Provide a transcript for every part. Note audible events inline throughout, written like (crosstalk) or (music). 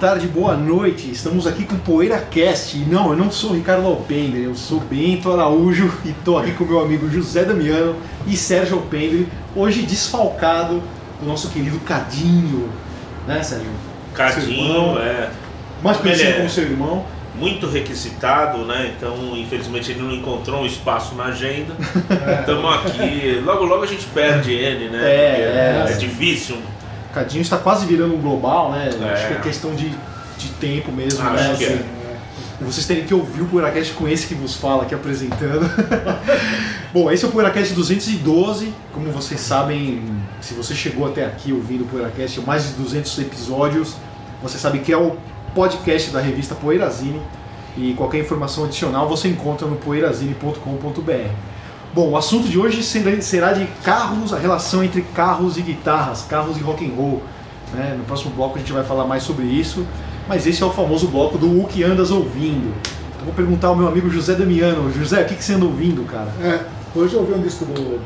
Tarde, boa noite. Estamos aqui com o PoeiraCast. E não, eu não sou Ricardo Alpendre, eu sou Bento Araújo e estou aqui com meu amigo José Damiano e Sérgio Alpendre, hoje desfalcado do nosso querido Cadinho. Né, Sérgio? Seu irmão, Cadinho, é Mais conhecido é- como seu irmão. muito requisitado, né? Então, infelizmente, ele não encontrou um espaço na agenda. (laughs) Estamos aqui. Logo, logo a gente perde ele, né? É, é. é difícil. Cadinho está quase virando um global, né? É. Acho que é questão de, de tempo mesmo, Acho né? que é. Vocês terem que ouvir o PoeiraCast com esse que vos fala aqui apresentando. (laughs) Bom, esse é o PoeiraCast 212. Como vocês sabem, se você chegou até aqui ouvindo o PoeiraCast, mais de 200 episódios, você sabe que é o podcast da revista Poeirazine. E qualquer informação adicional você encontra no poeirazine.com.br. Bom, o assunto de hoje será- de carros, a relação entre carros e guitarras, carros e rock and roll. né? No próximo bloco a gente vai falar mais sobre isso, mas esse é o famoso bloco do O que andas ouvindo. Então vou perguntar ao meu amigo José Damiano. José, o que, que você anda ouvindo, cara? É, hoje eu ouvi um disco do.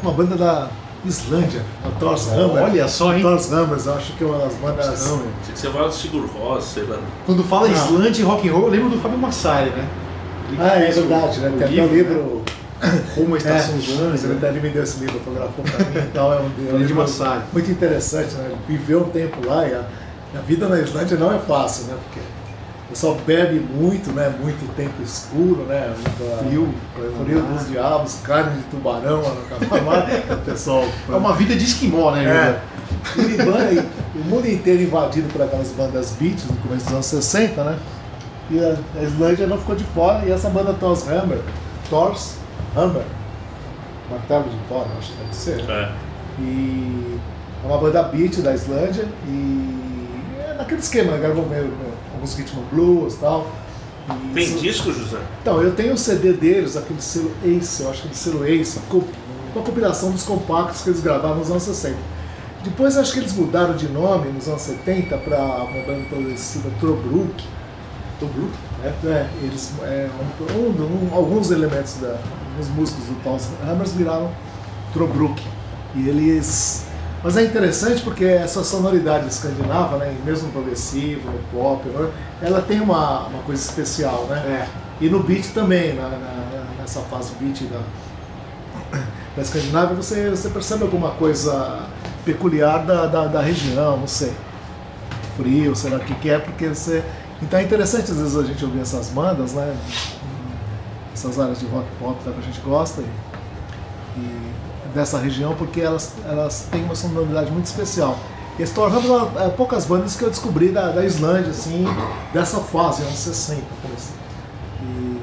uma banda da Islândia, a Thors Hammer. Olha só, hein? Thors Hammers, acho que é uma das bandas. Não. Você fala do Sigur Rós, sei lá. Quando fala Não. Islândia e rock and roll, eu lembro do Fábio Massari, né? Ele Ah, é verdade, né? Tem até o livro. Né? (coughs) Rumo à Estação é, Islândia. Você até me deu esse livro, autografou pra mim e tal. É um, é um livro muito interessante, né? Viveu um tempo lá e a, a vida na Islândia não é fácil, né? Porque o pessoal bebe muito, né? Muito tempo escuro, né? Muita- Frio. Frio dos diabos, carne de tubarão lá no (laughs) o pessoal. É uma vida de esquimó, né, É. Banda- o mundo inteiro invadido por aquelas bandas beat no começo dos anos 60, né? E a, a Islândia não ficou de fora, e essa banda Thors Hammer, Thors Hammer, martelo de Thor, acho que deve ser. É. E é uma banda beat da Islândia, e é naquele esquema, né? gravou meio, alguns ritmos blues e tal. E Tem isso- disco, José? então, eu tenho o CD deles, aquele selo Ace, eu acho que é do selo Ace, uma compilação dos compactos que eles gravaram nos anos 60. Depois acho que eles mudaram de nome nos anos 70 para uma banda progressiva Tobruk. Tobruk? É, é, eles, é, um- um- um- alguns elementos, da, alguns músicos do Thors Hammers viraram Tobruk. E eles... Mas é interessante porque essa sonoridade escandinava, né, mesmo no progressivo, no pop, né, ela tem uma, uma coisa especial, né? É. E no beat também, na, na- nessa fase beat da, da Escandinávia, você, você percebe alguma coisa peculiar da, da, da região, não sei. Frio, sei lá o que, que é, porque você. Então é interessante às vezes a gente ouvir essas bandas, né? Essas áreas de rock pop que a gente gosta e, e dessa região, porque elas, elas têm uma sonoridade muito especial. E Thor Hammer é poucas bandas que eu descobri da, da Islândia, assim, dessa fase, anos 60, por assim e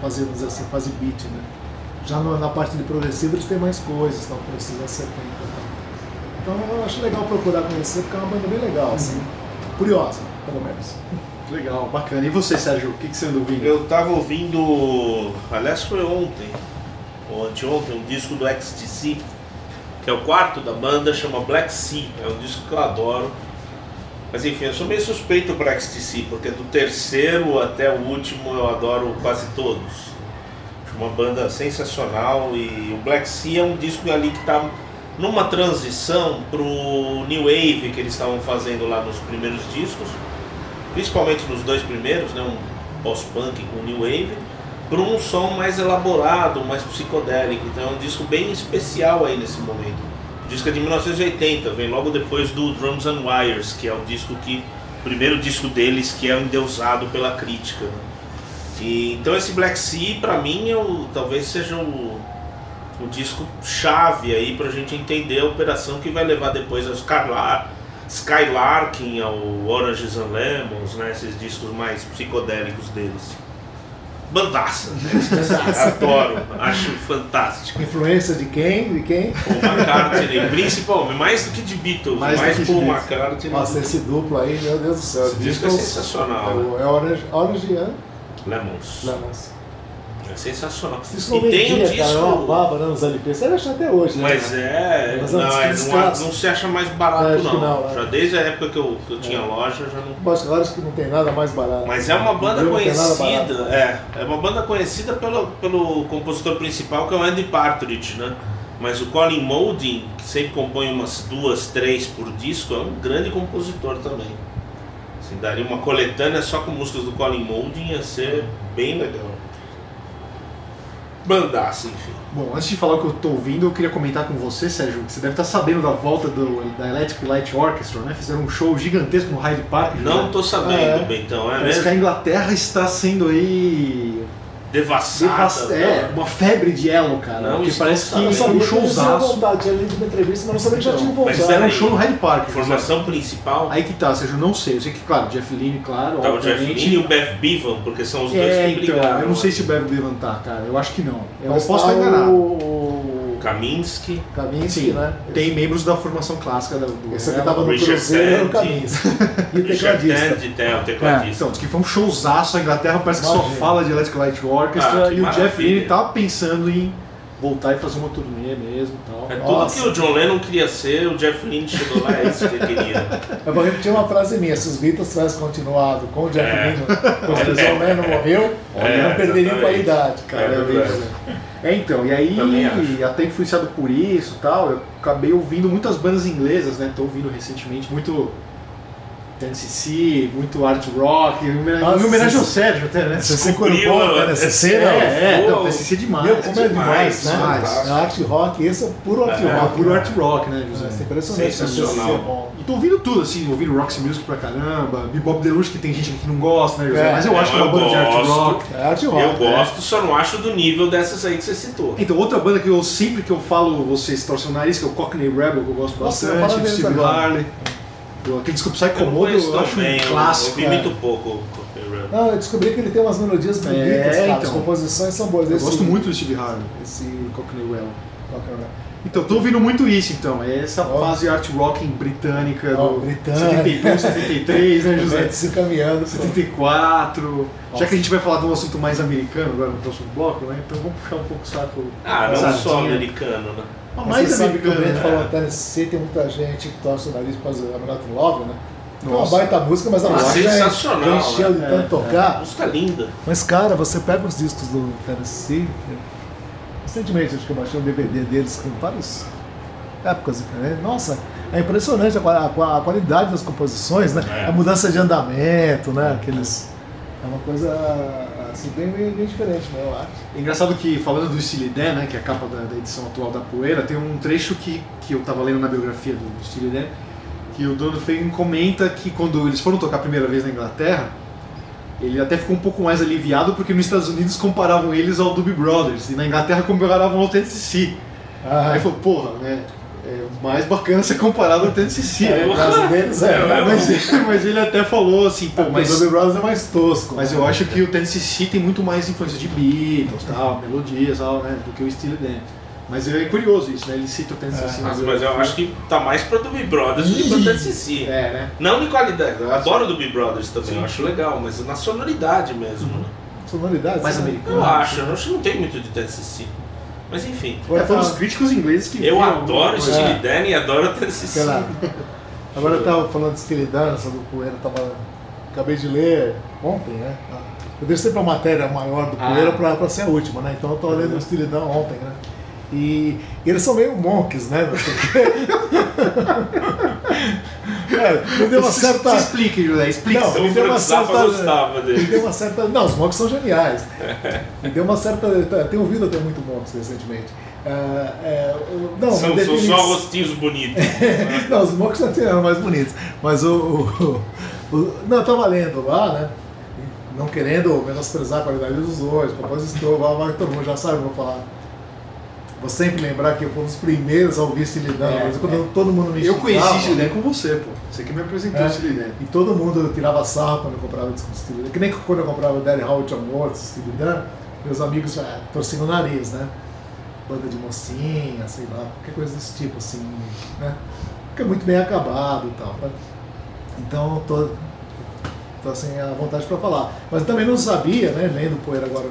fazer, vamos dizer assim, fazer beat, né? Já no- na parte de progressivo eles têm mais coisas, tal, precisa 70 e tal. Então eu acho legal procurar conhecer, porque é uma banda bem legal, assim. Curiosa, pelo menos. Legal, bacana. E você, Sérgio, o que, que você anda ouvindo? Eu tava ouvindo. Aliás, foi ontem, ou anteontem, um disco do XTC, que é o quarto da banda, chama Black Sea. É um disco que eu adoro. Mas enfim, eu sou meio suspeito para XTC, porque do terceiro até o último eu adoro quase todos. Acho uma banda sensacional e o Black Sea é um disco ali que está numa transição pro New Wave que eles estavam fazendo lá nos primeiros discos, principalmente nos dois primeiros, né, um pós-punk com New Wave, para um som mais elaborado, mais psicodélico. Então é um disco bem especial aí nesse momento. O disco é de 1980, vem logo depois do Drums and Wires, que é o disco que o primeiro disco deles que é endeusado pela crítica. né? E, então esse Black Sea para mim é o, talvez seja o, o disco chave aí para a gente entender a operação que vai levar depois ao Skylar, Skylarking, ao Oranges and Lemons, né, esses discos mais psicodélicos deles. Bandaça. Adoro, acho fantástico. Influência de quem? De quem? Paul McCartney, principalmente, mais do que de Beatles, Mais mais, Paul Beatles. McCartney. Nossa, esse duplo aí, meu Deus do céu. Esse disco é sensacional, É, né? o- é Orange, Orange and Lemons. Lemons. É sensacional. E tem um cara, é disco. baba né, nos LP. Você acha até hoje, né? Mas é. Mas não, é, não, não se acha mais barato, É, não. não, é. Já desde a época que eu, que eu tinha loja, já não. Mas acho que não tem nada mais barato. Mas é uma banda conhecida, é, é uma banda conhecida pelo, pelo compositor principal que é o Andy Partridge, né? Mas o Colin Moulding, que sempre compõe umas duas, três por disco, é um grande compositor também. Assim, daria uma coletânea só com músicas do Colin Moulding, ia ser bem legal. Bandaça, enfim. Bom, antes de falar o que eu tô ouvindo, eu queria comentar com você, Sérgio, que você deve estar sabendo da volta do, da Electric Light Orchestra, né? Fizeram um show gigantesco no Hyde Park. Não né? tô sabendo, É. Bentão, é Parece que a mesmo? Inglaterra está sendo aí. Devassada. devast- É, uma febre de elo, cara. Não, porque parece que Eu sabia um showzaço. tinha lido uma entrevista, mas não sabia que já Então, tinham mas voltado. Fizeram um Peraí. show no Hyde Park. Formação principal. Aí que tá, Sérgio, eu não sei. Eu sei que, claro, Jeff Lynne, claro, Tá o Jeff. Lynne e o Beth Bevan, porque são os dois É, que então, brigaram. eu não sei se o Bev Bevan tá, cara. Eu acho que não. Eu Mas posso tá estar enganado. O Kaminsky. Kaminsky, Sim, né? tem membros da formação clássica do, do Esse aqui tava no Richard Cruzeiro, era o. Kaminsky. (laughs) E o Richard tecladista. Tandy, é, o É, tecladista. então, diz que foi um showzaço, a Inglaterra parece que só fala de Electric Light Orchestra Ah, e o Jeff. Lynne tá pensando em voltar e fazer uma turnê mesmo e tal. É tudo Nossa. que o John Lennon queria ser, o Jeff Lynne chegou lá, é isso que ele queria. Eu vou repetir uma frase minha: se os Beatles tivessem continuado com o Jeff É. Lynne, quando o John Lennon morreu, É, não perderiam qualidade. Cara, É é? É, então, e aí, até influenciado por isso e tal, eu acabei ouvindo muitas bandas inglesas, né? Tô ouvindo recentemente muito TNCC, muito art rock, em homenagem, ao Sérgio até, né? Você incorporou né? nessa É, cena? É, é, então, TNCC é demais. Meu, como é demais, demais, né? fantástico. É art rock, esse é puro art É, É, rock. puro né? art rock, né, José? É impressionante. Sensacional. esse é bom. E tô ouvindo tudo, assim, ouvindo Roxy Music pra caramba, Bebop Deluxe, que tem gente que não gosta, né, José? É, Mas eu acho que é uma eu banda de art gosto. rock. É art rock. Eu né? gosto, só não acho do nível dessas aí que você citou. Então, outra banda que eu sempre que eu falo, vocês torcem o nariz, que é o Cockney Rebel, que eu gosto bastante, Steve agora. Eu- Aquele disco Eu não Psychomodo conheço eu acho também, um eu clássico. ouvi é. muito pouco o Cockney Rebel. Não, eu descobri que ele tem umas melodias bonitas, É, cara. então. As composições são boas. Eu Esse- gosto muito do Steve Harley. Esse Cockney roll. Então, tô ouvindo muito isso, então. É essa Ó. fase art rock britânica Ó, do britânica. 72, 73, né, José? Se caminhando. pro- 74. Já Nossa. que a gente vai falar de um assunto mais americano agora no próximo bloco, né? Então vamos puxar um pouco o saco. Ah, não só americano, né? Mas mais você sabe que o Brento né? falou até nesse C, tem muita gente que torce o nariz por causa do I'm Not in Love, né? É uma Nossa. baita música, mas a música já- sensacional, já encheu de né? tanto É, tocar. Música linda. Mas, cara, você pega os discos do Tennessee. Recentemente, acho que eu baixei um DVD deles com várias épocas diferentes. Nossa, é impressionante a, a a qualidade das composições, né? É. A mudança de andamento, né? Aqueles. É uma coisa assim, bem, bem, bem diferente, né? Eu acho. É engraçado que, falando do Dan, né, que é a capa da, da edição atual da Poeira, tem um trecho que, que eu tava lendo na biografia do, do Dan, que o Donald Fagen comenta que quando eles foram tocar a primeira vez na Inglaterra, ele até ficou um pouco mais aliviado porque nos Estados Unidos comparavam eles ao Doobie Brothers e na Inglaterra comparavam ao TNCC. Ah, Aí falou, porra, né, é mais bacana ser comparado ao TNCC, é, né? o caso deles é. É, né? Mas, mas ele até falou assim, pô, Mas mas o Brothers é mais tosco. mas né? eu acho que o Tennessee tem muito mais influência de Beatles, tal, melodias, tal, né, do que o Steely Dan. Mas é curioso isso, né? Ele cita o Tennessee. na Nossa, mas eu acho que tá mais pra Doobie Brothers do que pra TCC. É, né? Não de qualidade, eu adoro Doobie Brothers também, eu acho legal, mas na sonoridade mesmo, né? Sonoridade. Mais né? americano. Eu acho, eu acho que não tem muito de TCC. Mas enfim, É, foram os críticos ingleses que eu viram adoro. Steely Dan e adoro TCC. Aquela- Agora eu tava falando de Steely Dan, essa do Poeira, tava... acabei de ler ontem, né? Eu deixei sempre a matéria maior do Ah. Poeira pra, pra ser a última, né? Então eu tô lendo o Steely Dan ontem, né? E eles são meio monks, né? (laughs) (laughs) é, me deu uma certa. Se explique, José, explique. Não, me deu uma Zappa certa- Me deu uma certa. Não, os monks são geniais. Me deu uma certa. Eu tenho ouvido até muito monks recentemente. É, o- não, São, uma são defini- só rostinhos bonitos. (laughs) não, os monks já eram mais bonitos. Mas o, o- o- Não, eu tava lendo lá, né? Não querendo menosprezar a qualidade dos dois, blá, todo mundo já sabe o que eu vou falar. Vou sempre lembrar que eu fui um dos primeiros a ouvir Dan, É, mas quando todo mundo me Eu conheci Dan com você, pô. Você que me apresentou É. o Steely Dan. E todo mundo tirava sarro quando eu comprava disco de Dan. Que nem quando eu comprava Daddy Howard Amor, Steely Dan, meus amigos ah, torciam o nariz, né? Banda de mocinha, sei lá, qualquer coisa desse tipo, assim, né? Porque é muito bem acabado e tal, né? Então, tô, tô assim, à vontade para falar. Mas eu também não sabia, né, lendo Poeira agora,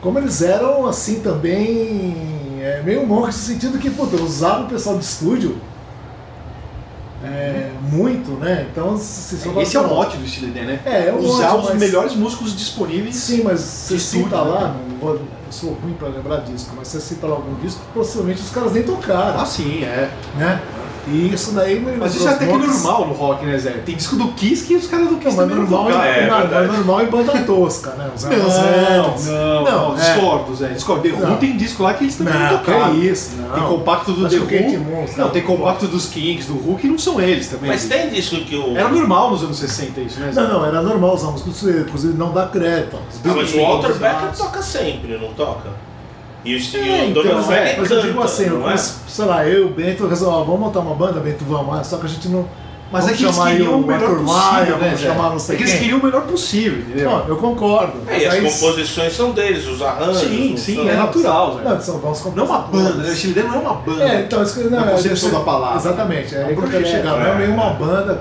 como eles eram, assim, também, é, meio monstros, no sentido que, puta, usavam o pessoal de estúdio é, muito, né? Então, se se Esse é o mote do Steely Dan, né? É, é o Usar mote, os mas- melhores músicos disponíveis. Sim, mas você estúdio, cita lá, né? não vou, eu sou ruim pra lembrar disco, mas você cita lá algum disco, possivelmente os caras nem tocaram, Ah, sim, é. né? E isso daí... me Mas isso é até que monks. normal no rock, né, Zé? Tem disco do Kiss que os caras do Não, Kiss mas também não normal. É, é, não, mas normal em banda tosca, né? Os Não, não, Não, não, é. discordo, Zé. Discordo. The Who Não. tem disco lá que eles também não, Não, tocaram. que isso, não. Tem compacto do Acho The Who. Não, caras tem compacto dos Kings, do Who, que não são eles também. Mas tem disco que o. Era normal nos anos 60 isso, né, Zé? Não, não, era normal usar músicos, inclusive não dá crédito. Ah, mas o Walter Becker Beatles. toca sempre, não toca? E o, e É, o então, Donald é, mas eu digo assim, eu é? conheço, sei lá, eu e o Bento resolvemos, vamos montar uma banda, Bento, vamos, ah, só que a gente não. Mas é vamos que eles chamar aí queriam o melhor Arthur possível, Maia, né, chamar não sei É que eles queriam o melhor possível, entendeu? Não, eu concordo. É, e as aí- composições são deles, os arranjos. Sim, sim, são- é natural. Não, são bons Não é uma banda, né? O Steely Dan não é uma banda. É, então, isso que não, é, concepção desse- da palavra. Exatamente, é É aí que eu quero projeto, chegar. Não é é. meio uma banda,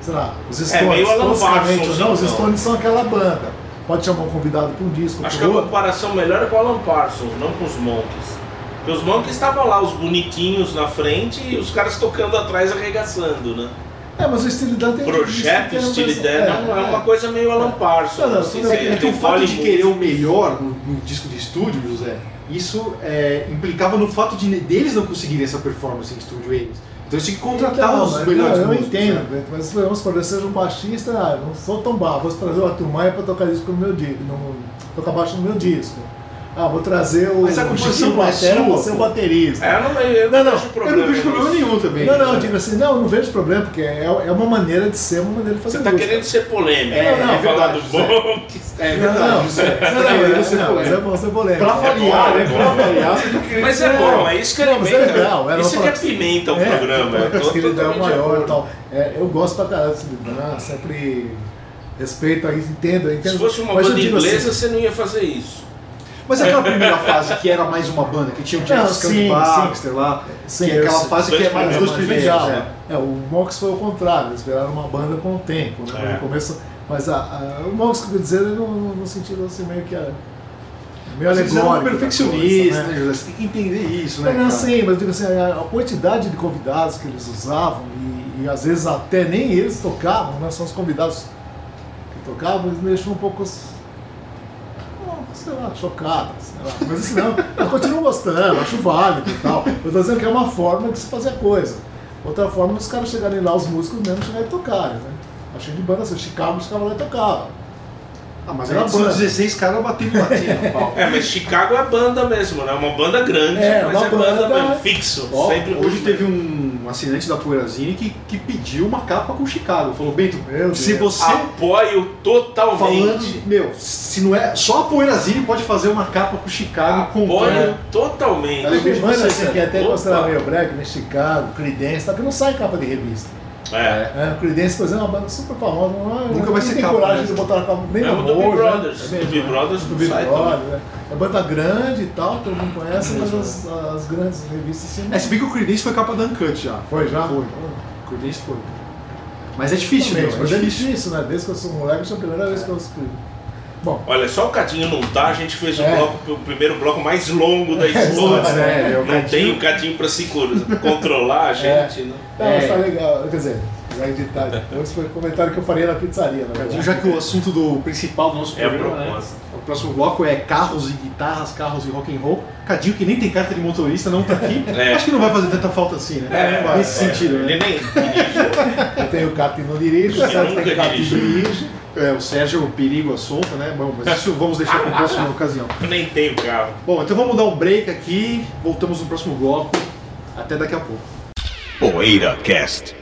sei lá, os Stones, É, meio Alan Parsons, não, os então. Stones são aquela banda. Pode chamar um convidado para um disco, Acho que pro a outro. comparação melhor é com o Alan Parsons, não com os Monkeys. Porque os Monkeys estavam lá, os bonitinhos na frente e os caras tocando atrás arregaçando, né? É, mas o Steely Dan tem Projeto um Steely pessoal- Dan é, uma coisa meio Alan Parsons. Não, não, assim, você bem. É que o fato de querer o melhor no, no disco de estúdio, José, isso é, implicava no fato de deles não conseguirem essa performance em estúdio, eles. Então eles tinham que contratar Então, os melhores não, eu músicos, entendo, né? Mas vamos supor, eu seja um baixista, ah, não sou tão baixo, vou trazer o Arthur Maia para tocar disco no meu disco, no, tocar baixo no meu disco. Ah, vou trazer o Mas a composição não é ser o baterista. É, eu não, eu Não, não, vejo Eu problema. não vejo problema nenhum também. Não, não, eu digo assim, não, não vejo problema, porque é, é uma maneira de ser, uma maneira de fazer Você tá música. querendo ser polêmico, É, né? é falar verdade, do. Monkeys. É Não, verdade, não, José. não, Você tá não, querendo não, ser não, mas é polêmico. bom ser polêmico. Pra variar, bom, né? é Pra bom. variar, você tá querendo Mas é bom, é isso que Não, mas é alimenta. legal, isso que apimenta o É, programa. Eu que ele dá maior e tal. É, eu gosto pra caralho desse livro, né? Sempre respeito, aí, entendo, eu entendo. Se fosse uma eu banda assim, inglesa, você não ia fazer isso. Mas aquela primeira fase que era mais uma banda, que tinha o Skunk sim, Baxter lá, Sim, que é eu aquela fase que é mais os dois primeiros, é. É, o Mox foi o contrário, eles viraram uma banda com o tempo, né? É. No começo, mas a, a- o Mox, quer dizer, no, no- no sentido assim, meio que. a- Meio alegórico. da perfeccionistas, coisa, né, José? Você tem que entender isso, né? Não, não, sim, mas digo assim, a, a quantidade de convidados que eles usavam, e, e às vezes até nem eles tocavam, né? São os convidados que tocavam, eles me deixam um pouco. Sei lá, chocados, sei lá. Mas assim, não, eu continuo gostando, acho válido e tal. Eu tô dizendo que é uma forma de se fazer a coisa. Outra forma é os caras chegarem lá, os músicos mesmo chegarem e tocarem, né? Achei de banda assim, Chicago, os caras lá e tocavam. Ah, mas Era são banda. 16 caras batendo batendo (laughs) no pau. É, mas Chicago é banda mesmo, né? Uma banda grande, É, mas uma é banda, banda- mesmo, fixo. Ó, sempre hoje teve um assinante da Poeirazine que, que pediu uma capa com Chicago. Falou, Bento, Meu se Deus. você Apoio totalmente. falando, meu, se não é. Só a Poeirazine pode fazer uma capa com Chicago com Apoio totalmente. É bem- Mano, você, assim, que até considerar meio brega, né? Chicago, Creedence, tá? Que não sai capa de revista. É. É, o Creedence, por exemplo, é uma banda super famosa. Não, é- Nunca não vai ser tem capa, coragem né? de botar na capa nem Mesmo na do Big Brothers. né? Do É Big né? Brothers do não Big Brothers, né? É banda grande e tal, todo mundo conhece, mas as, as grandes revistas sim. É, se bem que o Creedence foi capa da Uncut já. Foi já? Foi. O Creedence foi. Mas é difícil, Também, meu, mas é é difícil. difícil, né? Desde que eu sou moleque, essa é a primeira vez que eu escrevo. Bom, Olha, só o Catinho não tá, a gente fez o, É. bloco, o primeiro bloco mais longo da (laughs) É, história. é, é, o não tem o Catinho pra se controlar a gente, né? não, É. mas tá legal. Quer dizer, vai editar depois foi o comentário que eu faria na pizzaria, na verdade. Já que o assunto do principal do nosso É a programa, né? proposta. O próximo bloco é carros e guitarras, carros e rock and roll. Cadinho, que nem tem carta de motorista, não tá aqui. É. Acho que não vai fazer tanta falta assim, né? É, Nesse é, sentido, Ele né? nem Eu tenho o Cato e não dirige, o Eu Sérgio nunca tem Cato e dirige. É, o Sérgio, o perigo, a solta, né? Bom, mas isso vamos deixar para a próxima ocasião. nem tem o carro. Bom, então vamos dar um break aqui. Voltamos no próximo bloco. Até daqui a pouco. Poeira Cast.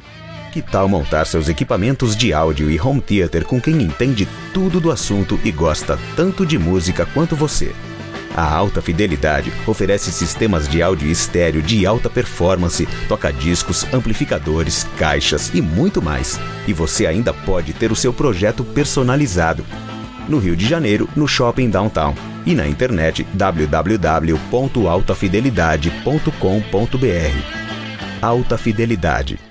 Que tal montar seus equipamentos de áudio e home theater com quem entende tudo do assunto e gosta tanto de música quanto você? A Alta Fidelidade oferece sistemas de áudio estéreo de alta performance, toca-discos, amplificadores, caixas e muito mais. E você ainda pode ter o seu projeto personalizado. No Rio de Janeiro, no Shopping Downtown. E na internet www.altafidelidade.com.br. Alta Fidelidade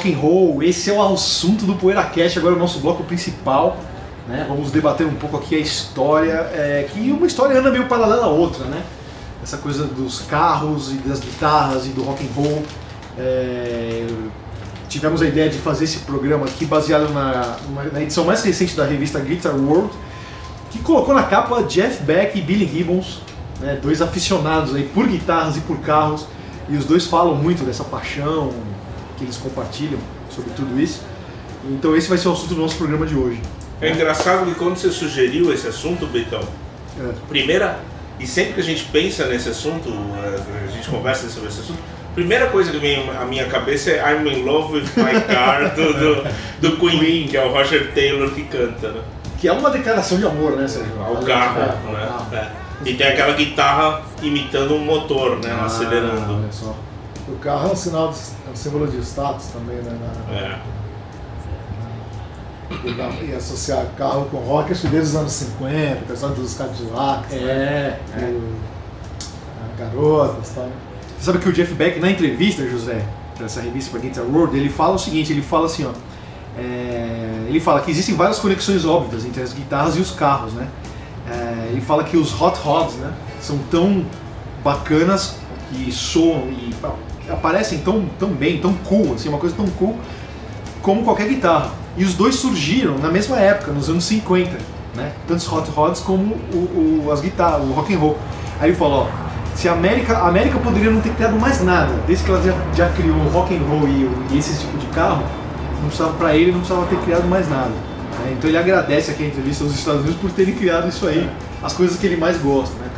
rock and roll, esse é o assunto do PoeiraCast, agora é o nosso bloco principal. Né? Vamos debater um pouco aqui a história, é, que uma história anda meio paralela à outra, né? Essa coisa dos carros e das guitarras e do rock and roll. É, tivemos a ideia de fazer esse programa aqui baseado na, na edição mais recente da revista Guitar World, que colocou na capa Jeff Beck e Billy Gibbons, né, dois aficionados aí por guitarras e por carros, e os dois falam muito dessa paixão que eles compartilham sobre tudo isso. Então esse vai ser o assunto do nosso programa de hoje. É engraçado que quando você sugeriu esse assunto, Betão, é. primeira, e sempre que a gente pensa nesse assunto, a gente conversa sobre esse assunto, primeira coisa que vem à minha cabeça é I'm in love with my car do, do, (laughs) do Queen, que é o Roger Taylor que canta, né? Que é uma declaração de amor, né, Sérgio? Ao carro, é, né? Carro. É. E tem aquela guitarra imitando um motor, né? Ah, acelerando. Olha só. O carro é um sinal, de, é um símbolo de status também, né? Na, é. E associar carro com rock, acho que desde os anos 50, pessoal dos Cadillacs, é, né? é. garotas e tal. Né? Você sabe que o Jeff Beck, na entrevista, José, para essa revista para Guitar World, ele fala o seguinte, ele fala assim, ó, é, ele fala que existem várias conexões óbvias entre as guitarras e os carros, né? É, ele fala que os hot rods, né, são tão bacanas que soam e aparecem tão, tão bem, tão cool, assim, uma coisa tão cool como qualquer guitarra. E os dois surgiram na mesma época, nos anos 50, né? Tanto os hot rods como o, o, as guitarras, o rock and roll. Aí ele falou, ó, se a América, a América poderia não ter criado mais nada, desde que ela já, já criou o rock and roll e, e esse tipo de carro, não precisava para ele não precisava ter criado mais nada. Né? Então ele agradece aqui a entrevista aos Estados Unidos por terem criado isso aí, as coisas que ele mais gosta. Né?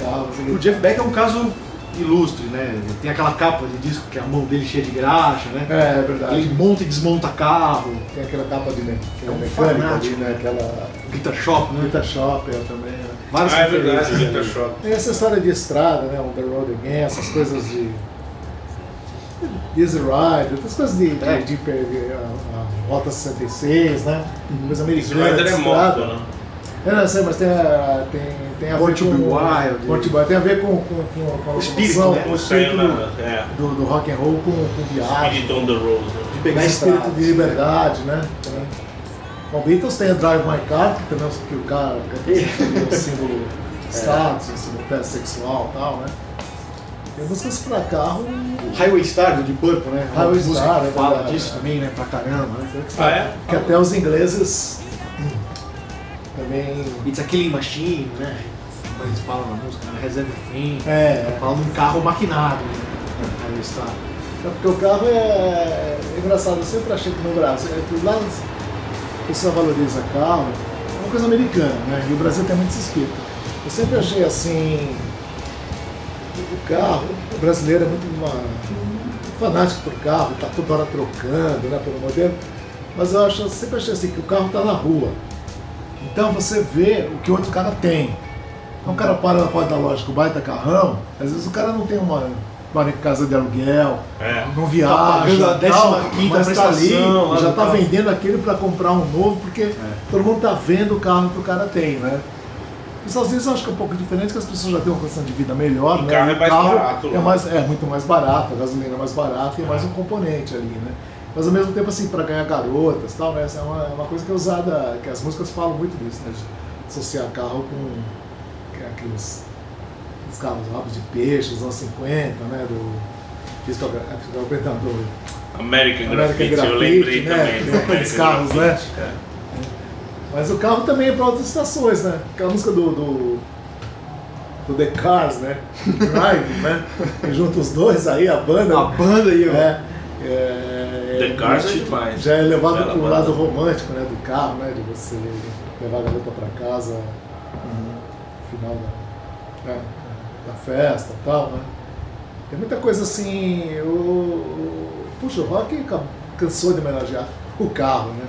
O Jeff Beck é um caso ilustre, né? Tem aquela capa de disco que é a mão dele cheia de graxa, né? É, é verdade. Ele monta e desmonta carro. Tem aquela capa de me... é um mecânica ali, né? Aquela... Guitar Shop, né? Guitar Shop, eu também. Né? Várias ah, é verdade, Guitar Shop. Tem essa história de estrada, né? On the Road Again, essas coisas de... Easy Ride, essas coisas de, é. de, de, de a, a Rota 66, né? Uhum. Coisa americana. Easy Rider é moto, né? Eu não sei, mas tem, tem, tem a ver com... Wild. Wild. Tem a ver com, com, com, com o espírito, né? com o espírito é. do, do rock and roll, com, com viagem. Espírito on the road. Né? De pegar espírito de liberdade, né? Também. Bom, Beatles tem a Drive My Car, que também que o cara que (laughs) é o símbolo status, é. símbolo sexual e tal, né? Tem músicas pra carro. Highway Star do Deep Purple, né? Highway Star, é fala disso também, né? Pra caramba, né? Ah, é? Que até os ingleses também. It's a Killing Machine, né? Como eles falam na música, né? Reserva Fim. É. Fala de um carro maquinado, né? Highway Star. É porque o carro é, é engraçado, eu sempre achei que no Brasil, é, lá a pessoa valoriza carro, é uma coisa americana, né? E o Brasil tem muito esse espírito. Eu sempre achei assim, o carro, o brasileiro é muito uma, fanático por carro, tá toda hora trocando, né, pelo modelo. Mas eu acho, sempre achei assim, que o carro está na rua. Então você vê o que o outro cara tem. Então o cara para na porta da loja com o baita carrão, às vezes o cara não tem uma, mora em casa de aluguel, É. não Tá viaja, pagando a tal, 15ª mas tá ali, prestação lá já está carro. vendendo aquele para comprar um novo, porque todo mundo está vendo o carro que o cara tem, né? Nos Estados Unidos eu acho que é um pouco diferente, que as pessoas já têm uma condição de vida melhor, O né? carro é mais barato É, lá. mais, é muito mais barato, a gasolina é mais barata e é mais um componente ali, né? Mas ao mesmo tempo, assim, para ganhar garotas e tal, né? Essa é uma, é uma coisa que é usada, que as músicas falam muito disso, né? De associar carro com é aqueles, aqueles carros rabos de peixe, dos anos 50, né? Do. Disco, é, perdão, do American, American Graffiti, eu lembrei né? também. Do aqueles carros, Graffiti, é. Mas o carro também é para outras estações, né? Aquela música do, do, do The Cars, né? Drive, né? (laughs) E junta os dois aí, a banda. A banda aí, ó. é, é, The Cars é demais. Já é levado Bela para o lado romântico, né? Do carro, né? De você levar a garota para casa no final da, né, da festa e tal, né? Tem muita coisa assim. O, o, puxa, o rock ca- cansou de homenagear o carro, né?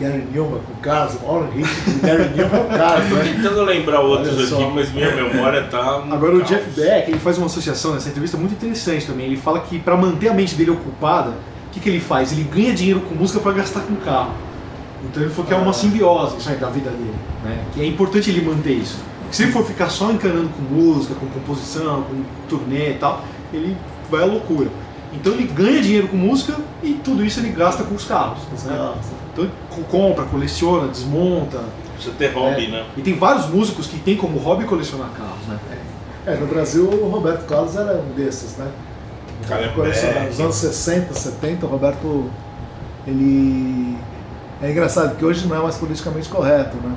Gary Newman com Cars, o maior hit do Gary Newman é o Cars, né? (laughs) tentando lembrar outros aqui, mas minha memória tá. um Agora o caos. Jeff Beck, ele faz uma associação nessa entrevista muito interessante também. Ele fala que para manter a mente dele ocupada, o que, que ele faz? Ele ganha dinheiro com música para gastar com carro. Então ele falou que é uma Ah. simbiose isso aí da vida dele, né? Que é importante ele manter isso. Se ele for ficar só encanando com música, com composição, com turnê e tal, ele vai à loucura. Então ele ganha dinheiro com música e tudo isso ele gasta com os carros. Né? Nossa. Então ele co- compra, coleciona, desmonta. Precisa ter hobby, É. né? E tem vários músicos que tem como hobby colecionar carros, né? É, no Brasil o Roberto Carlos era um desses, né? Cara é black. Nos anos 60, 70, o Roberto, ele... É engraçado que hoje não é mais politicamente correto, né?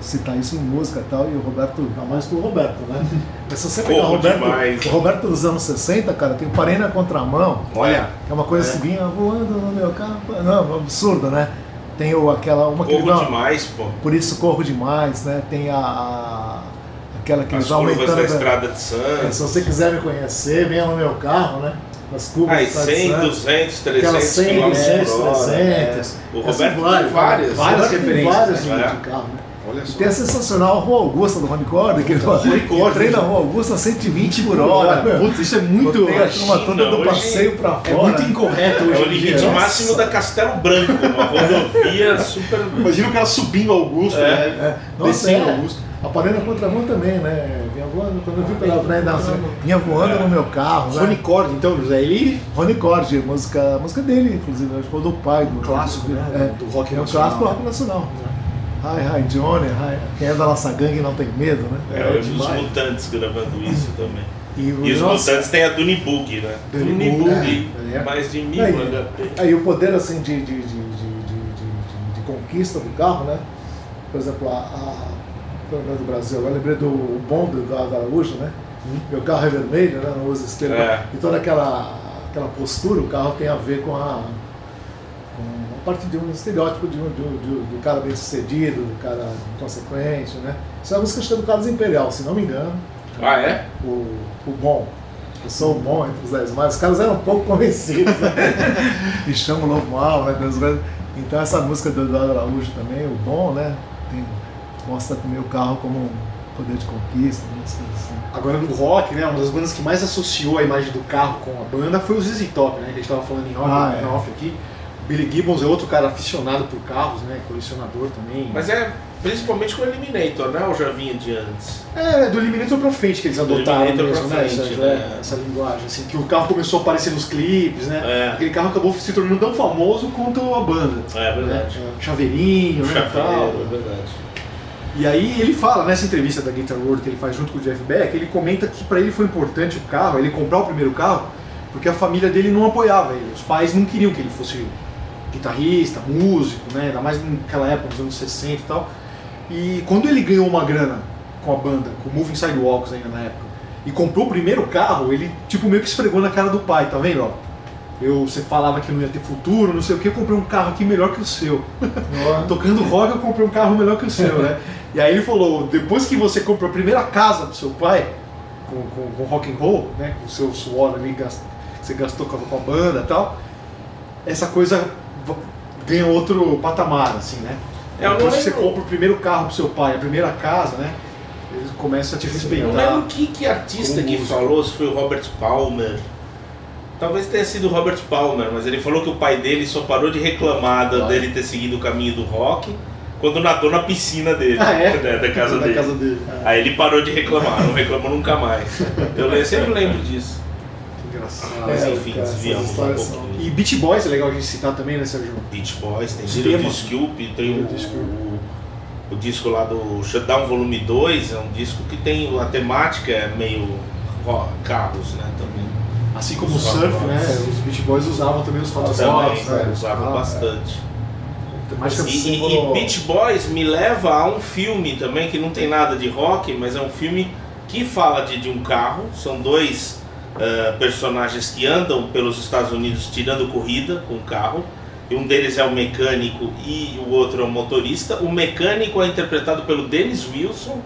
Citar isso em música e tal, e o Roberto, ainda mais do Roberto, né? Mas se você pegar o Corro Roberto, demais. o Roberto dos anos 60, cara, tem o Parei na Contramão, Olha, que é uma coisa assim, vinha voando no meu carro, não, absurdo, né? Tem o, aquela, uma que ele corro demais, pô. por isso corro demais, né? Tem a, a- aquela que As curvas aumentando. da estrada de é, Santos. se você quiser me conhecer, venha no meu carro, né? Nas curvas Aí, da Estrada de 100, Santos. 200, Aquela 300 100, km 200, por hora. 300. O Essas Roberto tem várias, várias. várias Roberto tem referências, várias né? de, É. de carro, né? Olha só. tem a sensacional Rua Augusta do Rony Corda, que ele fala, (laughs) Rony que Corda, treina a gente. Rua Augusta a 120 por hora. Putz, isso é muito. Tem a turma toda do passeio pra É fora. muito incorreto É hoje o em limite dia. máximo da Castelo Branco, uma rodovia (laughs) super. Imagina o cara subindo Augusto, É. né? É, nossa, Descendo é. Augusto. A Parei na contramão também, né? Vinha voando, quando eu vi pela praia da vinha voando no meu carro, né? Rony Cord, então, José, ele. Rony Cord, música, música dele, inclusive, acho que foi do pai do Clássico, né? É, Do rock é um nacional. clássico do rock nacional. Hi, hi, Johnny, hi. Quem é da nossa gangue não tem medo, né? É, eu vi os mutantes gravando isso também. E, o E os nossa- mutantes tem a Duni Bug, né? Duni Duni Bug, Bug, é. mais de mil Aí, HP. aí o poder assim de, de, de, de, de, de- de conquista do carro, né? Por exemplo, a, a pelo menos Brasil, eu lembrei do bom do Araújo, né? Meu carro é vermelho, né? Não usa espelho. É. E toda aquela, aquela postura, o carro tem a ver com a, com a parte de um estereótipo de um, de um- de um- do cara bem sucedido, do cara consequente, né? Isso é uma música do Carlos Imperial, se não me engano. Ah, é? o, o bom. Eu sou o bom entre os dez mais. Os caras eram um pouco convencidos, né? Me (laughs) chamam o mal, né? Então essa música do Eduardo Araújo também, o bom, né? Tem, mostra também o carro como um poder de conquista, né? Assim. Agora no rock, né? Uma das bandas que mais associou a imagem do carro com a banda foi o ZZ Top, né? Que a gente tava falando em off, Ah, em é. off aqui. Billy Gibbons é outro cara aficionado por carros, né? Colecionador também. Mas é principalmente com o Eliminator, né? Ou já vinha de antes? É, do Eliminator pra frente que eles Do adotaram Eliminator mesmo, pra né? frente, essa, né? essa linguagem, assim, que o carro começou a aparecer nos clipes, né? É. Aquele carro acabou se tornando tão famoso quanto a banda. É verdade. Né? Chaveirinho, né? tal. Chaveiro, é verdade. E aí ele fala nessa entrevista da Guitar World que ele faz junto com o Jeff Beck, ele comenta que para ele foi importante o carro, ele comprar o primeiro carro, porque a família dele não apoiava ele. Os pais não queriam que ele fosse guitarrista, músico, né? Ainda mais naquela época, nos anos 60 e tal. E quando ele ganhou uma grana com a banda, com o Moving Sidewalks ainda na época, e comprou o primeiro carro, ele tipo meio que esfregou na cara do pai, tá vendo? Ó, eu, você falava que não ia ter futuro, não sei o que, eu comprei um carro aqui melhor que o seu. (laughs) Tocando rock, eu comprei um carro melhor que o seu, né? (laughs) E aí ele falou, depois que você comprou a primeira casa pro seu pai, com, com, com rock and roll, né? Com o seu suor ali, que você gastou com a, com a banda e tal, essa coisa ganha outro patamar, assim, né? É, Depois que você compra o primeiro carro pro seu pai, a primeira casa, né? Eles começam a te Eu não respeitar. lembro que, que artista que músico. falou, se foi o Robert Palmer. Talvez tenha sido o Robert Palmer, mas ele falou que o pai dele só parou de reclamar da- Olha. dele ter seguido o caminho do rock quando nadou na piscina dele, Ah, é? né, da casa da dele. casa dele. Aí ele parou de reclamar, não reclamou nunca mais. Eu sempre lembro disso. Que engraçado. Mas É, enfim, cara, desviamos um são- pouquinho. E Beach Boys é legal a gente citar também, né, Sérgio? Beach Boys, tem Extremo. Little Disculpe, tem o, o, o disco lá do Shutdown Volume 2, é um disco que tem a temática é meio ro- carros, né, também. Assim como o Os surf, hot né? Os Beach Boys usavam também os rods, né? usava Ah, bastante. é. Mas E, símbolo- e Beach Boys me leva a um filme também que não tem nada de rock, mas é um filme que fala de, de um carro. São dois eh, personagens que andam pelos Estados Unidos tirando corrida com o carro. E um deles é o mecânico e o outro é o motorista. O mecânico é interpretado pelo Dennis Wilson,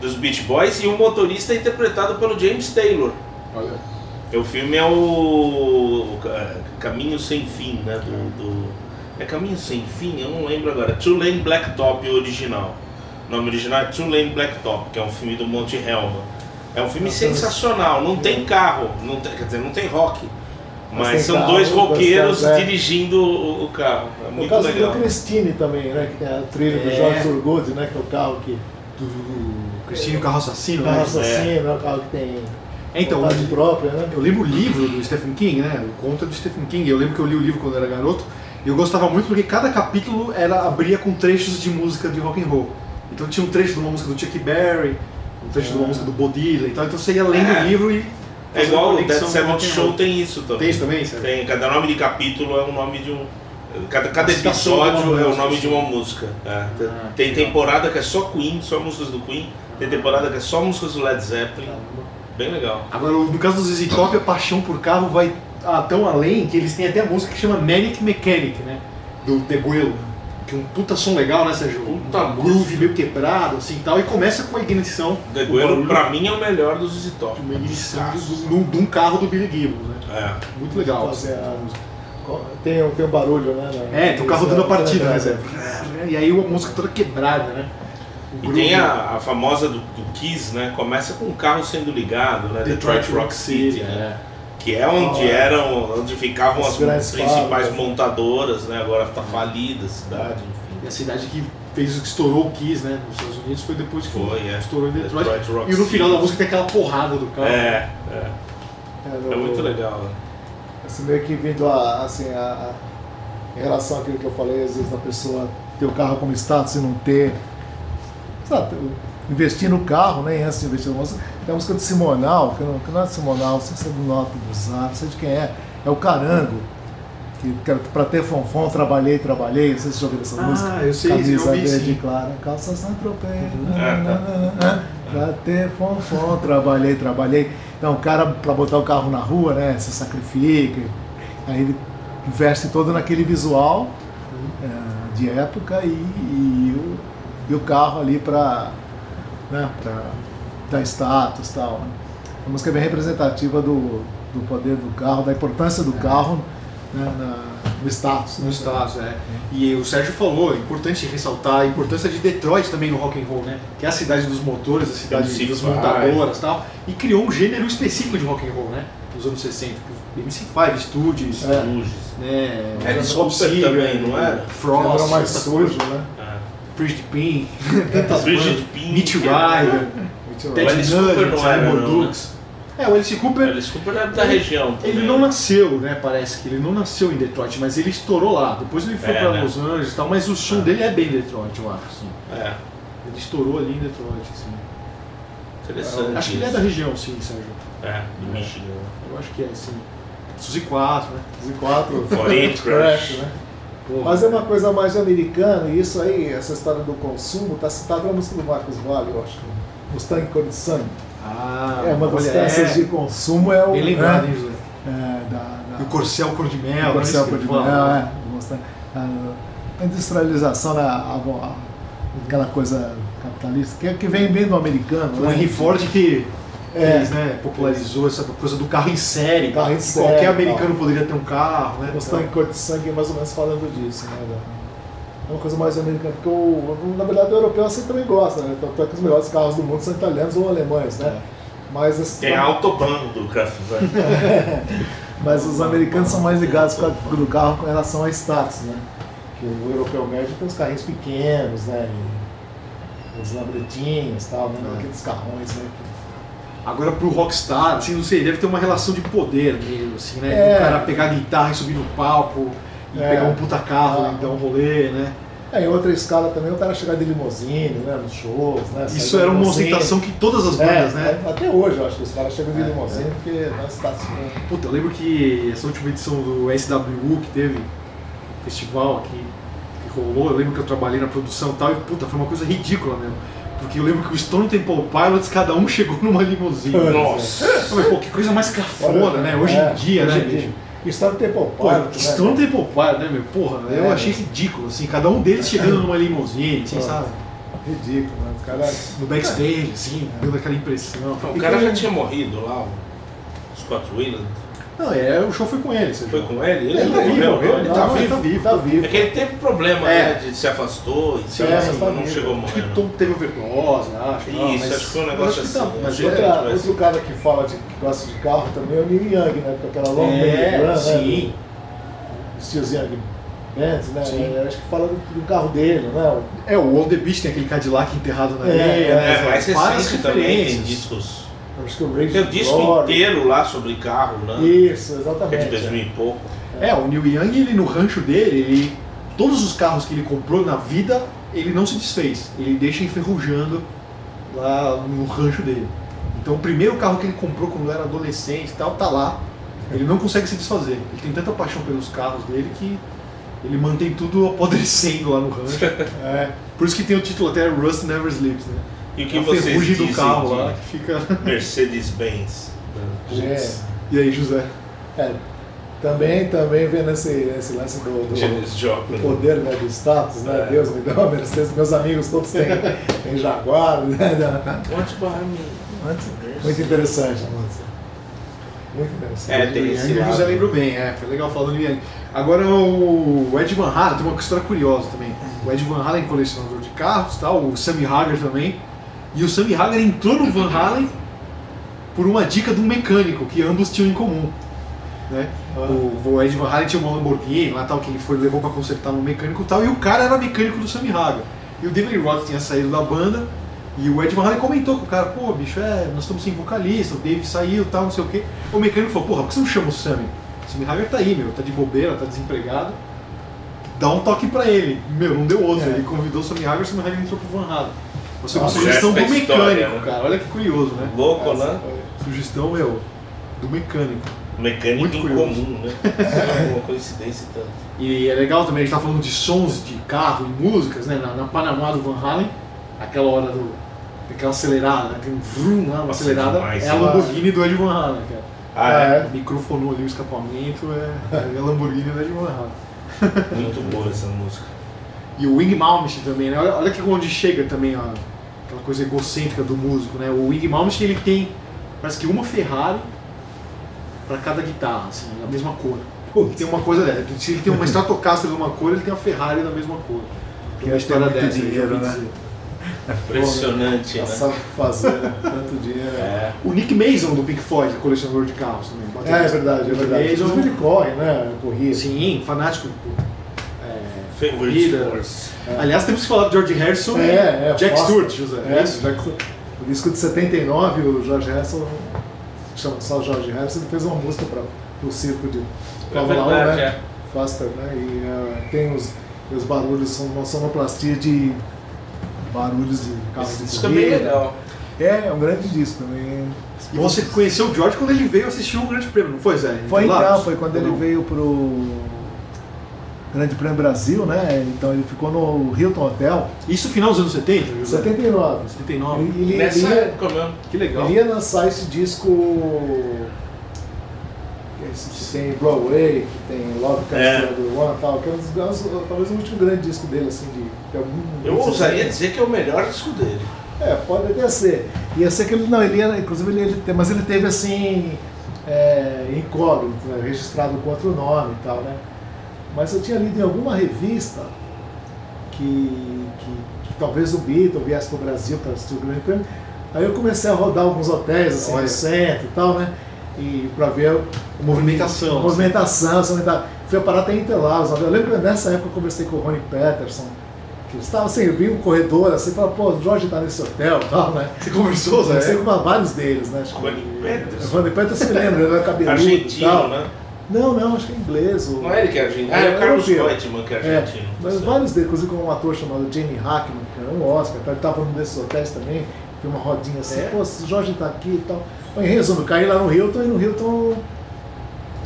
dos Beach Boys, e o motorista é interpretado pelo James Taylor. Olha, O filme é o, Ca- Caminho Sem Fim, né? Do, do- É Caminho Sem Fim? Eu não lembro agora. Two Lane Blacktop, o original. O nome original é Two Lane Blacktop, que é um filme do Monte Helma. É um filme Nossa, sensacional. Não tem carro, não tem, quer dizer, não tem rock. Mas Mas, são carro, dois roqueiros é. dirigindo o, o carro. É muito caso legal. do Christine também, né? Que tem a trilha do É. Jorge Turgodi, né? Que é o carro que. do Cristinho Carro Assassino, Carro né? assassino, né? O carro que tem É, então, vontade própria, né? Eu lembro o livro do Stephen King, né? O conto é do Stephen King. Eu lembro que eu li o livro quando eu era garoto. E eu gostava muito porque cada capítulo era abria com trechos de música de rock and roll. Então tinha um trecho de uma música do Chuck Berry, um trecho de uma Ah. música do Bob Dylan. Então, então você ia lendo É. o livro e É igual o Dead Seventh Show tem isso também. Tem isso também, Sérgio? Tem, cada nome de capítulo é o nome de um. Cada, cada episódio é o nome de uma música. é. Ah, tem legal. temporada que é só Queen, só músicas do Queen. Tem temporada que é só músicas do Led Zeppelin. Bem legal. Agora, no caso do ZZ Top, a paixão por carro vai ah, tão além que eles têm até a música que chama Manic Mechanic, né? Do The Guelo. Que é um puta som legal, né, Sérgio? Puta um groove meio quebrado, assim e tal. E começa com a ignição. The o Guero, barulho pra mim, é o melhor dos ZZ Top. de uma ignição de, um- de um carro do Billy Gibbons, né? É. Muito legal. A- Tem, um- tem um barulho, né? É, tem o carro dando a partida, né, É, Zé? E aí a música toda quebrada, né? E tem a, a famosa do, do Kiss, né? Começa com o carro sendo ligado, né? Detroit Rock City, né? Que é onde Ah, eram, onde ficavam As as principais montadoras, né? Agora tá falida a cidade, E enfim. a cidade que fez o que estourou o Kiss, né? Nos Estados Unidos foi depois que Foi, é. estourou em Detroit. E no final da música tem aquela porrada do carro. É, é. É, É muito legal. né? Assim, meio que vindo a, assim, a, a- em relação àquilo que eu falei, às vezes da pessoa ter o carro como status e não ter. Sabe, investir no carro, né? Antes de investir no música. Tem a música do Simonal, que não, que não é Simonal, não sei se é do Zar, não sei de quem é. É o Carango. Que, que pra ter fonfon, trabalhei, trabalhei. Não sei se já ouviu essa Ah, música. eu sei, Camisa eu verde sim. clara, calça Saint Tropez. É, Pra ter fonfon, trabalhei, trabalhei. Então, o cara, pra botar o carro na rua, né, se sacrifica. Aí ele investe todo naquele visual é, de época e, e o, e o carro ali pra, né, pra dar status e tal. Né. A música é bem representativa do, do poder do carro, da importância do carro né, na- no status. No né. status, é. E o Sérgio falou, é importante ressaltar a importância de Detroit também no rock and roll, né? Que é a cidade dos motores, a cidade MC das Five. montadoras e tal. E criou um gênero específico de rock and roll, né? Nos anos 60. MC5, Studios, É. Né? Bob Cooper Seger, também, não era? Frost, Era mais sujo, né? É. Pink, tantas. Pink. Meet Ted Alice Cooper não era, Seymour não, né? Dukes. É, o Alice Cooper Alice Cooper é da Ele- região também. Ele não nasceu, né? Parece que ele não nasceu em Detroit, mas ele estourou lá. Depois ele foi É, pra né? Los Angeles e tal, mas o som É. dele é bem Detroit, eu acho. Assim. É, Ele estourou ali em Detroit, assim. interessante. acho que ele é da região, sim, Sérgio. É, do Michigan. Eu acho que é, sim. Suzy 4, né? Os quatro. Foreign Crash, Crash. né? Pô, Mas é uma coisa mais americana, e isso aí, essa história do consumo, está citada na música do Marcos Vale, eu acho. Mustang Code Sun. Ah, é, uma das peças é. de consumo é o. Bem lembrado, né, José? é, da, da, E o Corcel Cor de Mel, o Corcel né? Cor de Isso Mel, é, Mustang. A, industrialização, né, a- a- aquela coisa capitalista, que, que vem bem do americano. O né? Henry Ford que É. fez, né? Popularizou essa coisa do carro em série. Carro em série, Qualquer tal. americano poderia ter um carro, né? Gostou em cor de sangue, mais ou menos falando disso, né? É uma coisa mais americana, porque o, na verdade o europeu assim também gosta, né? Tanto é que os melhores carros do mundo são italianos ou alemães, né? Mas, esse- Tem a Autobahn do Kraftwerk. (laughs) mas os americanos são mais ligados com a, do carro com relação a status, né? Que o europeu médio tem os carrinhos pequenos, né? E os lambretinhos e tal, né? É. Aqueles carrões, né? Agora pro rockstar, assim, não sei, deve ter uma relação de poder mesmo, assim, né? É. O cara pegar a guitarra e subir no palco e É. pegar um puta carro Ah. e dar um rolê, né? É, em outra escala também o cara chegar de limusine, né? Nos shows, né? Isso era uma ostentação que todas as É, bandas, né? é, até hoje eu acho que os caras chegam de É, limusine porque dá status. né? Puta, eu lembro que essa última edição do SWU que teve, festival aqui, que rolou, eu lembro que eu trabalhei na produção e tal, e puta, foi uma coisa ridícula mesmo. Porque eu lembro que o Stone Temple Pilots, cada um chegou numa limusine. Nossa! Mas, pô, que coisa mais cafona, né? Hoje É, em dia, hoje né? em dia. Está no Temple Pô, Pilot, né? Né, meu? Porra, eu É, achei né? ridículo, assim, cada um deles chegando numa limusine, assim, Pô. sabe? Ridículo, né? Os caras. No backstage, assim, dando aquela impressão. O cara já tinha morrido lá, o Scott Weiland. Não, é, o show foi com ele, você Foi viu? com ele? Ele, Ele tá morreu, vivo, morreu. ele Não, tá vivo, vivo. Tá vivo. É que ele teve problema, É. né? De se afastou e tal, é, assim, tá não vivo. chegou a Acho que teve overdose, acho. não, Isso, mas- acho que foi um negócio acho que tá- assim, mas né? ele- Outra, mas- outro cara que fala de que gosta de carro também é o Neil Young, né? Com aquela Long Baby É, sim. né? Do Steels Young Bands, né? Sim. É, acho que fala do, do carro dele, né? É, o On The Beach tem aquele Cadillac enterrado na É, areia. é, né? É, mais Várias recente também tem discos. Acho que o Rage Tem o disco Glory. inteiro lá sobre carro, né? Isso, Que é exatamente. de 2000 e pouco. É, o Neil Young, ele no rancho dele, ele, todos os carros que ele comprou na vida, ele não se desfez. Ele deixa enferrujando lá no rancho dele. Então o primeiro carro que ele comprou quando era adolescente e tal, tá lá. Ele não consegue se desfazer. Ele tem tanta paixão pelos carros dele que ele mantém tudo apodrecendo lá no rancho. (laughs) É. Por isso que tem o título até Rust Never Sleeps, né? E o que a vocês ferrugem dizem do carro de lá que fica. Mercedes-Benz? É. E aí, José? É. Também, também vendo esse, esse lance do, do, do poder né, do status, né? É. Deus me deu uma Mercedes, meus amigos todos têm, (laughs) têm Jaguar, né? About me? Muito interessante. Muito interessante. É, tem esse lado. José lembrou bem, é, foi legal falando do Young. Agora o Ed Van Halen tem uma história curiosa também. O Ed Van Halen é colecionador de carros, tal, o Sammy Hagar também. E o Sammy Hagar entrou no Van Halen por uma dica de um mecânico que ambos tinham em comum. Né? Ah. O, o Ed Van Halen tinha uma Lamborghini lá tal que ele foi levou para consertar no mecânico e tal e o cara era mecânico do Sammy Hagar. E o David Roth tinha saído da banda e o Ed Van Halen comentou com o cara, pô, bicho, é, nós estamos sem vocalista, o Dave saiu tal, não sei o quê. O mecânico falou, porra, por que você não chama o Sammy? O Sammy Hagar tá aí, meu, tá de bobeira, tá desempregado. Dá um toque pra ele. Meu, não deu outro. É. Ele convidou o Sammy Hagar, o Sammy Hagar entrou pro Van Halen. Uma Nossa, sugestão do mecânico, história, né? cara. Olha que curioso, né? Louco, Essa né? Sugestão, meu, do mecânico. Mecânico Muito curioso. incomum, né? É (laughs) uma coincidência e tanto. E é legal também, a gente tá falando de sons de carro e músicas, né? Na, na Panamá do Van Halen, aquela hora do. aquela acelerada, né? Tem um vrum lá, uma Nossa, acelerada. demais, é a Lamborghini do Ed Van Halen, cara. Ah, é? Microfonou ali o escapamento, é, é a Lamborghini do Ed Van Halen. Muito boa essa música. E o Wing Malmsteen também, né? Olha, olha que onde chega também ó, aquela coisa egocêntrica do músico, né? O Wing Malmsteen ele tem, parece que uma Ferrari para cada guitarra, assim, da mesma cor. Ele tem uma coisa dessa. Se ele tem uma (laughs) Stratocaster de uma cor, ele tem uma Ferrari da mesma cor. Que Tem uma é história muito dessa, dinheiro, né? dizer. Impressionante, Já né? fazer, né? Tanto dinheiro. (laughs) É. O Nick Mason do Pink Floyd, é colecionador de carros também. É, é verdade, é verdade. Mason, ele corre, né? Corrida. sim, fanático. É. Aliás, temos que falar do George Harrison É, e é, Jack Foster. Stewart, José. É, Jack Stewart. O disco de 79, o George Harrison, chama só George Harrison, ele fez uma música para o circo de É Fórmula 1, verdade, né? é. Faster, né? E eh, tem os, os barulhos, são uma sonoplastia de barulhos de carro Esse de disco é bem corrida. legal. É, é um grande disco também. E você conheceu o George quando ele veio assistir um grande prêmio, não foi, Zé? Foi então, foi quando ele veio pro Grande Prêmio Brasil, né? Então ele ficou no Hilton Hotel, Isso final dos anos 70, José? 79. 79. Ele, ele, Nessa ele ia, época mesmo. Que legal. ele ia lançar esse disco esse que tem Broadway, que tem Love Comes É. to Everyone e tal, que é um dos, talvez o último grande disco dele, assim, de, de algum... Eu ousaria dizer que é o melhor disco dele. É, pode até ser. Ia ser que ele, não, ele ia, inclusive ele, ele mas ele teve assim, é, incógnito, né, registrado com outro nome e tal, né? Mas eu tinha lido em alguma revista que, que, que talvez o Beatle viesse para o Brasil para assistir o Grande Prêmio. Aí eu comecei a rodar alguns hotéis assim, Olha. no centro e tal, né? E para ver A movimentação. a movimentação, assim, tá. fui parar até em Interlagos. Eu lembro que nessa época eu conversei com o Ronnie Peterson, que estava assim, eu vi um corredor assim, e falava, pô, o Jorge tá nesse hotel e tal, né? Você conversou, Zé? Conversei com vários deles, né? Ronnie Peterson. Ronnie Peterson se lembra, ele era cabeludo e Argentino, tal. né? Não, não, acho que é inglês. O... Não é ele que é argentino. É, É, o Carlos europeu. Reutemann que é É, argentino. mas Certo. vários deles, inclusive com um ator chamado Jamie Hackman, que era um Oscar, tá? ele estava num desses hotéis também, foi uma rodinha assim, É? pô, Jorge tá aqui e tal. Bom, em resumo, eu caí lá no Hilton e no Hilton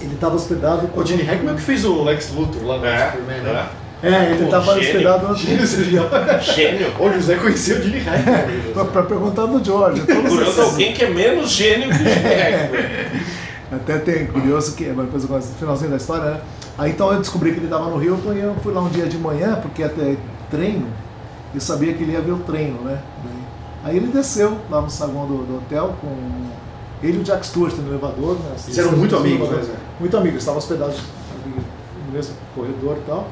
ele estava hospedado com O Gene Hackman que fez o Lex Luthor lá no É, Superman, né? É, ele Pô, estava gênio. hospedado Gênio é. Gênio. Ô, (laughs) o José conheceu o Gene Hackman. para perguntar do George. Procurando esses- alguém que é menos gênio que o Gene (laughs) Hackman. Até tem curioso que depois eu gosto do finalzinho da história, né? Aí então eu descobri que ele estava no Hilton e eu fui lá um dia de manhã, porque até treino, eu sabia que ele ia ver o treino, né? Aí ele desceu lá no saguão do, do hotel com ele e o Jack Stewart no elevador, né? Eles eram muito No amigos, elevador. né? Muito amigos, estavam hospedados no mesmo corredor e tal.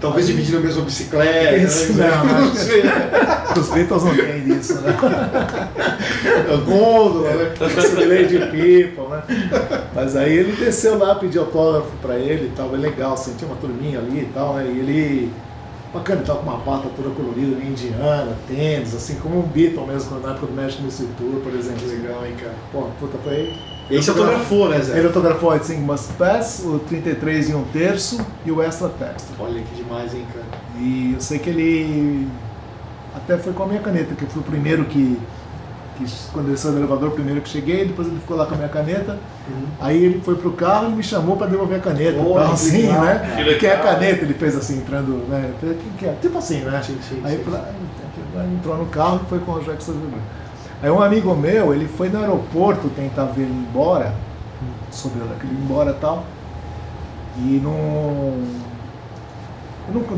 Talvez dividindo a mesma bicicleta. (laughs) Isso, né? não, não sei. (laughs) Os Beatles não têm disso, né? (laughs) A gôndola, né? Delay de people, né? Mas aí ele desceu lá, pediu autógrafo pra ele e tal, foi legal, assim, tinha uma turminha ali e tal, né? E ele, bacana, ele tava com uma bata toda colorida, meio indiana, tênis, assim, como um Beatle mesmo, na época do Magic Music Tour, por exemplo. Legal, hein, cara. Pô, puta, foi... E você autografou, né, Zé? Ele autografou assim, Must Pass, o 33 e um terço e o Extra Text. Olha que demais, hein, cara. E eu sei que ele até foi com a minha caneta, que eu fui o primeiro que, que quando ele saiu do elevador, primeiro que cheguei, depois ele ficou lá com a minha caneta. Aí ele foi pro carro e me chamou para devolver a caneta. Então, que assim, legal, né? cara. Que é a Que caneta, ele fez assim, entrando, né? Fez, "Quem que é?" Tipo assim, né? Sim, sim, Aí sim. aí entrou no carro e foi com o Jackson. Aí um amigo meu, ele foi no aeroporto tentar ver ele embora, sobre ele ir embora e tal, e não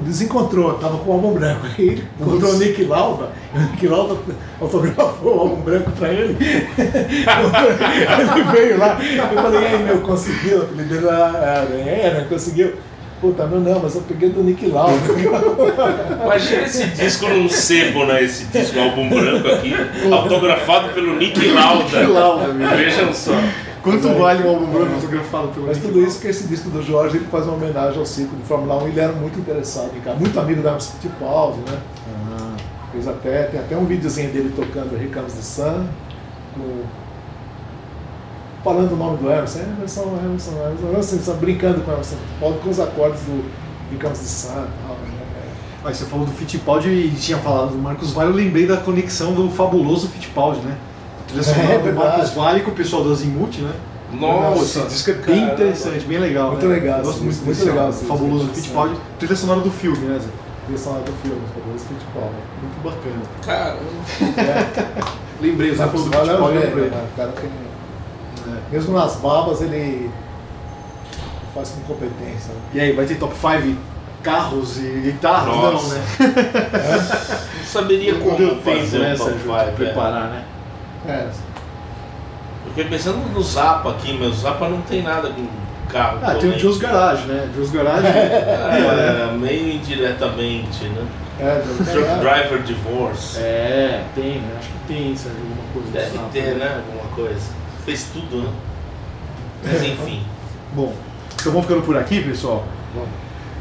desencontrou, tava com o álbum branco. Aí ele encontrou o Nick Lauda, e o Nick Lauda autografou o álbum branco pra ele. ele veio lá, eu falei, e aí meu, conseguiu? O apelido dele era, é, né, conseguiu. Puta, meu não, mas eu peguei do Nick Lauda. Imagina esse disco num sebo, né? Esse disco, álbum branco aqui, autografado pelo Nick Lauda. Nick Lauda. Vejam só. Quanto Mas vale um álbum branco autografado pelo Mas tudo isso que esse disco do Jorge ele faz uma homenagem ao ciclo de Fórmula 1. Ele era muito interessado em cara, muito amigo da Emerson Fittipaldi, né? Fez até, tem até um videozinho dele tocando Comes the Sun, com- falando o nome do Emerson, Emerson, Emerson, Emerson, Emerson, só brincando com o Emerson Fittipaldi com os acordes do Comes the Sun e tal. né? Ah, você falou do Fittipaldi e tinha falado do Marcos Vale, eu lembrei da conexão do fabuloso Fittipaldi, né? Trilha sonora É do. Marcos Vale com o pessoal do Azimuth, né? Nossa, Esse disco é bem interessante, bem legal. Muito né? legal, Eu gosto muito, muito desse legal, fabuloso. Fittipaldi. Trilha sonora do filme, né, Zé? Trilha sonora do filme, o famoso Fittipaldi. Muito bacana. Caramba. Lembrei, o Zé falou do é um Fittipaldi, gênio, lembrei. né? O cara tem- Mesmo nas babas ele faz com competência. né? E aí, vai ter top 5 carros e guitarras? Nossa. Não, né? Não saberia como fazer né, um top Sérgio, de 5, é. preparar, né? É, Eu fiquei pensando no Zapa aqui, mas o Zapa não tem nada com carro. Ah, tem o também. Joe's Garage, né? Joe's Garage. (laughs) É, meio indiretamente, né? é, Truck é. Driver Divorce. É, tem, né? Acho que tem, Sérgio, alguma coisa Deve desse ter, lado. né? Alguma coisa. Fez tudo, né? Mas enfim. Bom, então vamos ficando por aqui, pessoal.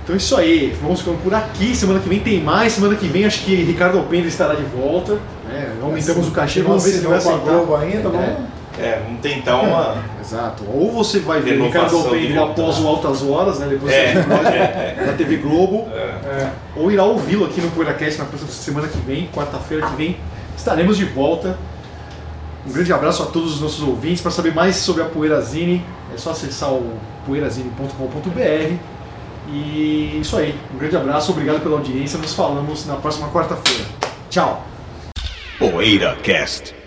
Então é isso aí, vamos ficando por aqui. Semana que vem tem mais. Semana que vem acho que Ricardo Alpendre estará de volta. Né? Aumentamos o cachê, Não vamos ver se ele vai aceitar. Globo ainda, vamos. É. É, vamos tentar uma. Exato. Ou você vai ver Ricardo voltar. após o Altas Horas, né? Depois É. do episódio da TV Globo. É. É. Ou irá ouvi-lo aqui no PoeiraCast na próxima semana que vem, quarta-feira que vem. Estaremos de volta. Um grande abraço a todos os nossos ouvintes. Para saber mais sobre a Poeirazine, é só acessar o poeirazine.com.br. E isso aí. Um grande abraço, obrigado pela audiência. Nos falamos na próxima quarta-feira. Tchau! PoeiraCast.